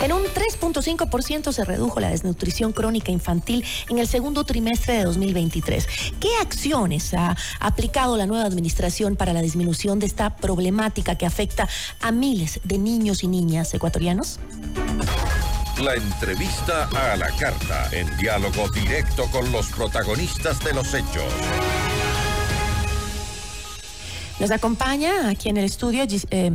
En un 3.5% se redujo la desnutrición crónica infantil en el segundo trimestre de 2023. ¿Qué acciones ha aplicado la nueva administración para la disminución de esta problemática que afecta a miles de niños y niñas ecuatorianos? La entrevista a la carta, en diálogo directo con los protagonistas de los hechos. Nos acompaña aquí en el estudio eh,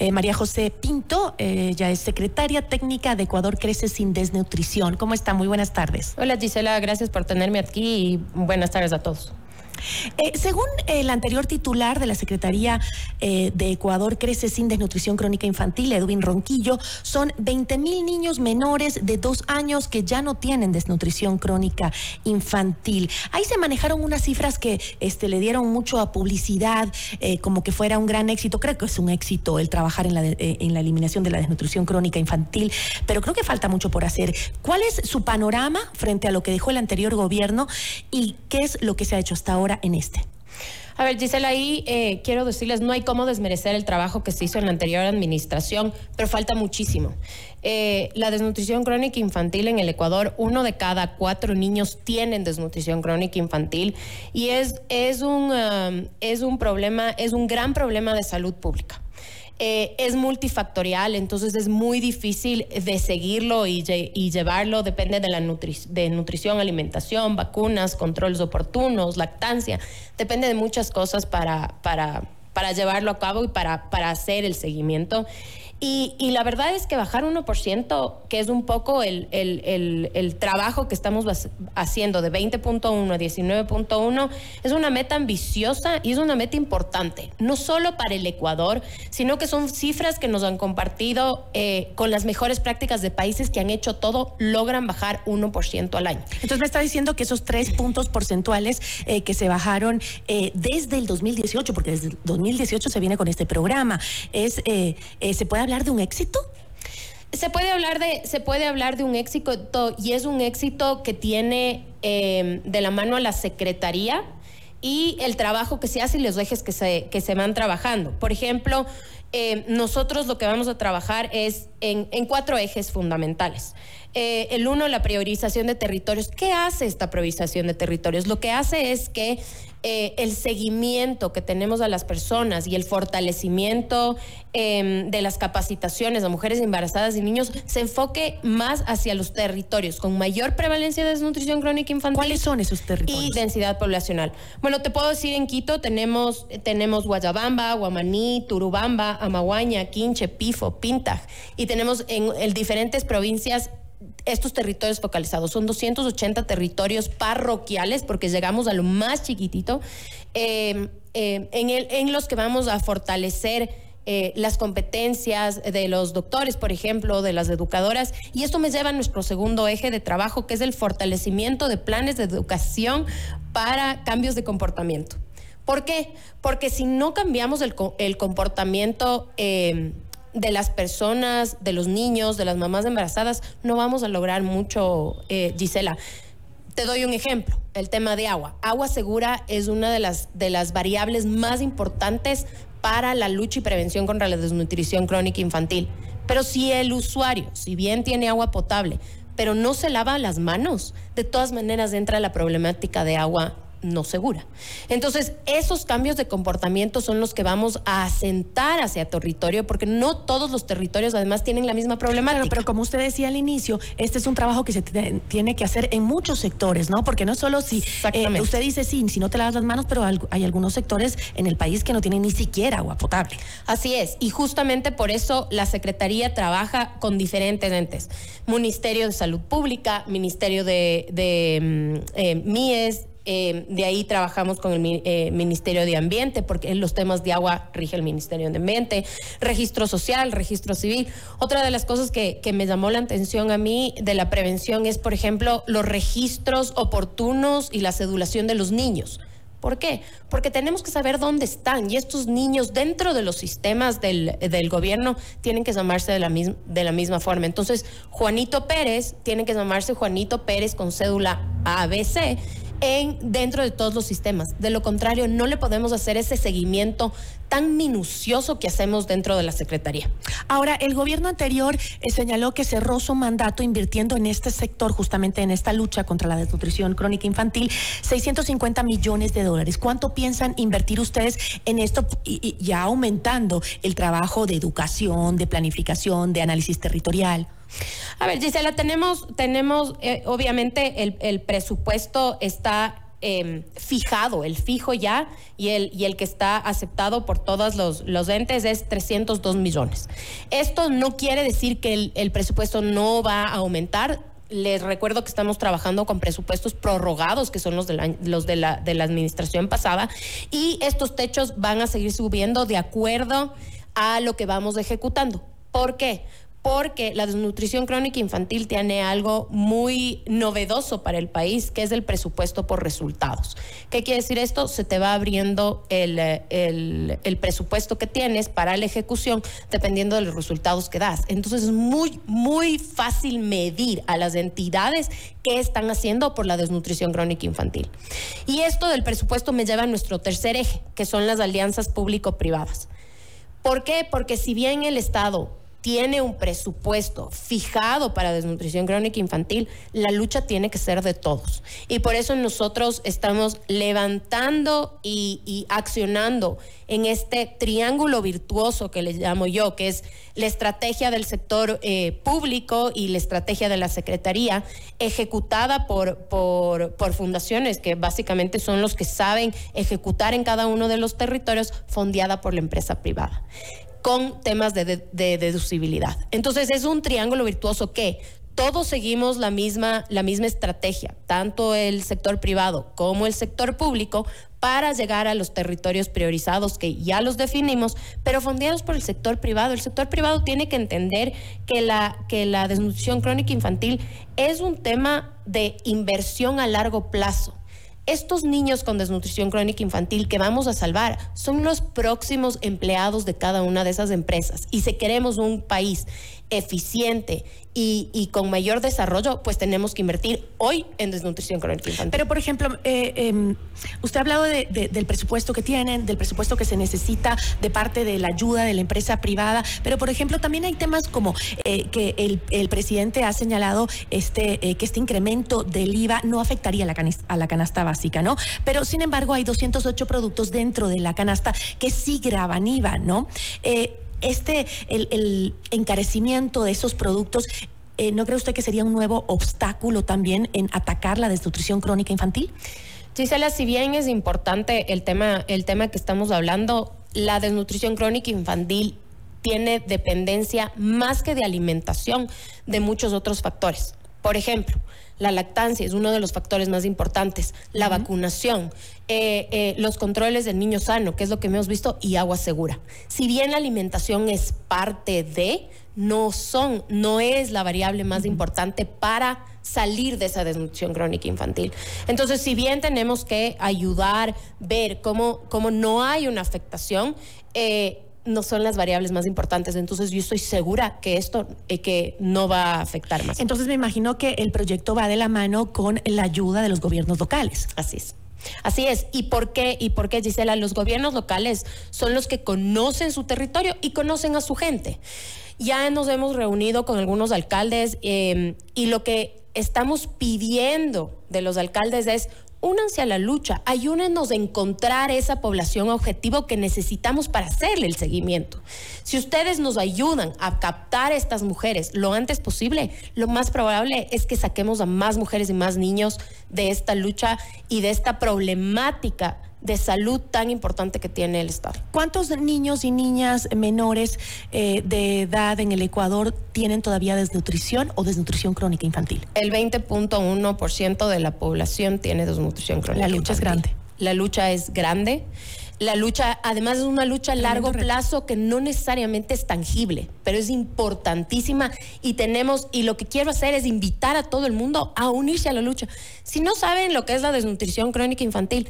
eh, María José Pinto, eh, es secretaria técnica de Ecuador Crece sin Desnutrición. ¿Cómo está? Muy buenas tardes. Hola Gisela, gracias por tenerme aquí y buenas tardes a todos. Eh, según el anterior titular de la Secretaría eh, de Ecuador Crece sin Desnutrición Crónica Infantil, Edwin Ronquillo, son 20 mil niños menores de dos años que ya no tienen desnutrición crónica infantil. Ahí se manejaron unas cifras que este, le dieron mucho a publicidad, eh, como que fuera un gran éxito. Creo que es un éxito el trabajar en la, en la eliminación de la desnutrición crónica infantil, pero creo que falta mucho por hacer. ¿Cuál es su panorama frente a lo que dejó el anterior gobierno y qué es lo que se ha hecho hasta ahora? En este. A ver, Gisela, ahí eh, quiero decirles, no hay cómo desmerecer el trabajo que se hizo en la anterior administración, pero falta muchísimo. Eh, la desnutrición crónica infantil en el Ecuador, uno de cada cuatro niños tienen desnutrición crónica infantil y es, es, un, um, es un problema, es un gran problema de salud pública. Eh, es multifactorial, entonces es muy difícil de seguirlo y, llevarlo, depende de la de nutrición, alimentación, vacunas, controles oportunos, lactancia, depende de muchas cosas para, llevarlo a cabo y para hacer el seguimiento. Y, la verdad es que bajar 1%, que es un poco el, el, trabajo que estamos haciendo de 20.1 a 19.1, es una meta ambiciosa y es una meta importante, no solo para el Ecuador, sino que son cifras que nos han compartido eh, con las mejores prácticas de países que han hecho todo, logran bajar 1% al año. Entonces me está diciendo que esos tres puntos porcentuales eh, que se bajaron eh, desde el 2018, porque desde el 2018 se viene con este programa, es se puede hablar de un éxito? Se puede hablar de, se puede hablar de un éxito y es un éxito que tiene em, de la mano a la Secretaría y el trabajo que se hace y los ejes que se, que se van trabajando. Por ejemplo, em, nosotros lo que vamos a trabajar es en, en cuatro ejes fundamentales. Eh, el uno, la priorización de territorios. ¿Qué hace esta priorización de territorios? Lo que hace es que eh, el seguimiento que tenemos a las personas y el fortalecimiento em, de las capacitaciones a mujeres embarazadas y niños se enfoque más hacia los territorios con mayor prevalencia de desnutrición crónica infantil. ¿Cuáles son esos territorios? Y densidad poblacional. Bueno, te puedo decir en Quito tenemos, tenemos Guayabamba, Guamaní, Turubamba, Amaguaña, Quinche, Pifo, Pintaj y tenemos en, en diferentes provincias estos territorios focalizados. Son 280 territorios parroquiales, porque llegamos a lo más chiquitito, eh, eh, en, el, en los que vamos a fortalecer eh, las competencias de los doctores, por ejemplo, de las educadoras. Y esto me lleva a nuestro segundo eje de trabajo, que es el fortalecimiento de planes de educación para cambios de comportamiento. ¿Por qué? Porque si no cambiamos el, el comportamiento de las personas, de los niños, de las mamás embarazadas, no vamos a lograr mucho, eh, Gisela. Te doy un ejemplo, el tema de agua. Agua segura es una de las, de las variables más importantes para la lucha y prevención contra la desnutrición crónica infantil. Pero si el usuario, si bien tiene agua potable, pero no se lava las manos, de todas maneras entra la problemática de agua no segura. Entonces, esos cambios de comportamiento son los que vamos a asentar hacia territorio, porque no todos los territorios además tienen la misma problemática. pero como usted decía al inicio, este es un trabajo que se tiene que hacer en muchos sectores, ¿no? Porque no solo si eh, usted dice sí, si no te lavas las manos, pero hay algunos sectores en el país que no tienen ni siquiera agua potable. Así es, y justamente por eso la Secretaría trabaja con diferentes entes. Ministerio de Salud Pública, Ministerio de, de mm, eh, MIES, eh, de ahí trabajamos con el eh, Ministerio de Ambiente, porque en los temas de agua rige el Ministerio de Ambiente, registro social, registro civil. Otra de las cosas que, que me llamó la atención a mí de la prevención es, por ejemplo, los registros oportunos y la sedulación de los niños. ¿Por qué? Porque tenemos que saber dónde están y estos niños dentro de los sistemas del, del, gobierno tienen que llamarse de la, de la misma forma. Entonces, Juanito Pérez tiene que llamarse Juanito Pérez con cédula ABC en, dentro de todos los sistemas. De lo contrario, no le podemos hacer ese seguimiento tan minucioso que hacemos dentro de la Secretaría. Ahora, el gobierno anterior eh, señaló que cerró su mandato invirtiendo en este sector, justamente en esta lucha contra la desnutrición crónica infantil, 650 millones de dólares. ¿Cuánto piensan invertir ustedes en esto y, ya aumentando el trabajo de educación, de planificación, de análisis territorial? A ver, Gisela, tenemos, tenemos eh, obviamente el, el presupuesto está Em, fijado, el fijo ya y el, y el que está aceptado por todos los, los entes es 302 millones. Esto no quiere decir que el, presupuesto no va a aumentar. Les recuerdo que estamos trabajando con presupuestos prorrogados, que son los de la, los de la, de la administración pasada, y estos techos van a seguir subiendo de acuerdo a lo que vamos ejecutando. ¿Por qué? Porque la desnutrición crónica infantil tiene algo muy novedoso para el país, que es el presupuesto por resultados. ¿Qué quiere decir esto? Se te va abriendo el, el, presupuesto que tienes para la ejecución dependiendo de los resultados que das. Entonces es muy, muy fácil medir a las entidades qué están haciendo por la desnutrición crónica infantil. Y esto del presupuesto me lleva a nuestro tercer eje, que son las alianzas público-privadas. ¿Por qué? Porque si bien el Estado tiene un presupuesto fijado para desnutrición crónica infantil, la lucha tiene que ser de todos. Y por eso nosotros estamos levantando y, accionando en este triángulo virtuoso que le llamo yo, que es la estrategia del sector eh, público y la estrategia de la Secretaría, ejecutada por, por, por fundaciones que básicamente son los que saben ejecutar en cada uno de los territorios, fondeada por la empresa privada con temas de, deducibilidad. Entonces es un triángulo virtuoso que todos seguimos la misma, la misma estrategia, tanto el sector privado como el sector público, para llegar a los territorios priorizados que ya los definimos, pero fondeados por el sector privado. El sector privado tiene que entender que la, que la desnutrición crónica infantil es un tema de inversión a largo plazo estos niños con desnutrición crónica infantil que vamos a salvar son los próximos empleados de cada una de esas empresas. Y si queremos un país eficiente y, con mayor desarrollo, pues tenemos que invertir hoy en desnutrición crónica infantil. Pero, por ejemplo, eh, em, usted ha hablado del presupuesto que tienen, del presupuesto que se necesita de parte de la ayuda de la empresa privada, pero, por ejemplo, también hay temas como eh, que el, presidente ha señalado este, eh, que este incremento del IVA no afectaría a la, a la canasta básica, ¿no? Pero, sin embargo, hay 208 productos dentro de la canasta que sí graban IVA, ¿no? Este, el, encarecimiento de esos productos, eh, ¿no cree usted que sería un nuevo obstáculo también en atacar la desnutrición crónica infantil? Gisela, si bien es importante el tema, el tema que estamos hablando, la desnutrición crónica infantil tiene dependencia más que de alimentación de muchos otros factores. Por ejemplo, la lactancia es uno de los factores más importantes, la vacunación, eh, eh, los controles del niño sano, que es lo que hemos visto, y agua segura. Si bien la alimentación es parte de, no son, no es la variable más importante para salir de esa desnutrición crónica infantil. Entonces, si bien tenemos que ayudar, ver cómo, cómo no hay una afectación, eh, no son las variables más importantes. Entonces yo estoy segura que esto eh, que no va a afectar más. Entonces me imagino que el proyecto va de la mano con la ayuda de los gobiernos locales. Así es. Así es. ¿Y por qué? ¿Y por qué, Gisela? Los gobiernos locales son los que conocen su territorio y conocen a su gente. Ya nos hemos reunido con algunos alcaldes eh, y lo que estamos pidiendo de los alcaldes es únanse a la lucha, ayúdenos a encontrar esa población objetivo que necesitamos para hacerle el seguimiento. Si ustedes nos ayudan a captar a estas mujeres lo antes posible, lo más probable es que saquemos a más mujeres y más niños de esta lucha y de esta problemática de salud tan importante que tiene el Estado. ¿Cuántos niños y niñas menores eh, de edad en el Ecuador tienen todavía desnutrición o desnutrición crónica infantil? El 20.1% de la población tiene desnutrición crónica. La lucha es grande. La lucha es grande. La lucha, además, es una lucha a largo plazo que no necesariamente es tangible, pero es importantísima y tenemos, y lo que quiero hacer es invitar a todo el mundo a unirse a la lucha. Si no saben lo que es la desnutrición crónica infantil,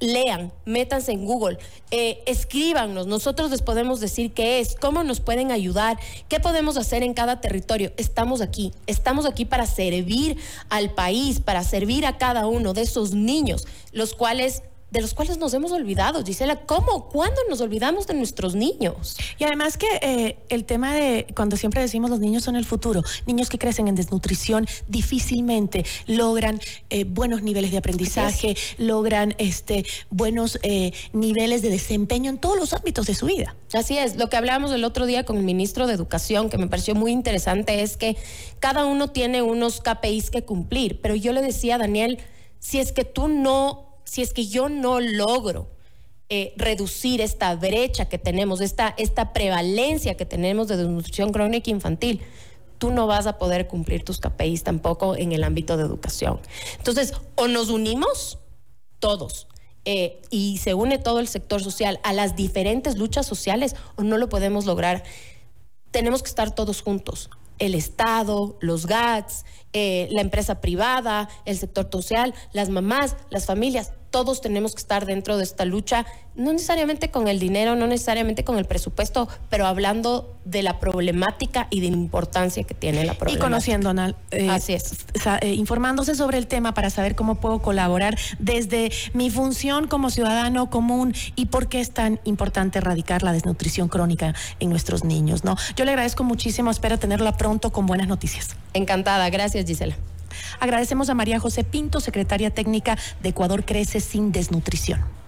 lean, métanse en Google, eh, escríbanos, nosotros les podemos decir qué es, cómo nos pueden ayudar, qué podemos hacer en cada territorio. Estamos aquí, estamos aquí para servir al país, para servir a cada uno de esos niños, los cuales de los cuales nos hemos olvidado. Gisela, ¿cómo? ¿Cuándo nos olvidamos de nuestros niños? Y además que eh, el tema de cuando siempre decimos los niños son el futuro, niños que crecen en desnutrición difícilmente logran eh, buenos niveles de aprendizaje, logran este, buenos eh, niveles de desempeño en todos los ámbitos de su vida. Así es, lo que hablábamos el otro día con el ministro de Educación, que me pareció muy interesante, es que cada uno tiene unos KPIs que cumplir, pero yo le decía a Daniel, si es que tú no si es que yo no logro eh, reducir esta brecha que tenemos, esta, esta prevalencia que tenemos de desnutrición crónica infantil, tú no vas a poder cumplir tus KPIs tampoco en el ámbito de educación. Entonces, o nos unimos todos. Eh, y se une todo el sector social a las diferentes luchas sociales o no lo podemos lograr. Tenemos que estar todos juntos el Estado, los GATS, eh, la empresa privada, el sector social, las mamás, las familias, todos tenemos que estar dentro de esta lucha, no necesariamente con el dinero, no necesariamente con el presupuesto, pero hablando de la problemática y de la importancia que tiene la problemática. Y conociendo, Anal, eh, Así es. Eh, informándose sobre el tema para saber cómo puedo colaborar desde mi función como ciudadano común y por qué es tan importante erradicar la desnutrición crónica en nuestros niños, ¿no? Yo le agradezco muchísimo, espero tenerla pronto con buenas noticias. Encantada, gracias Gisela. Agradecemos a María José Pinto, secretaria técnica de Ecuador Crece sin Desnutrición.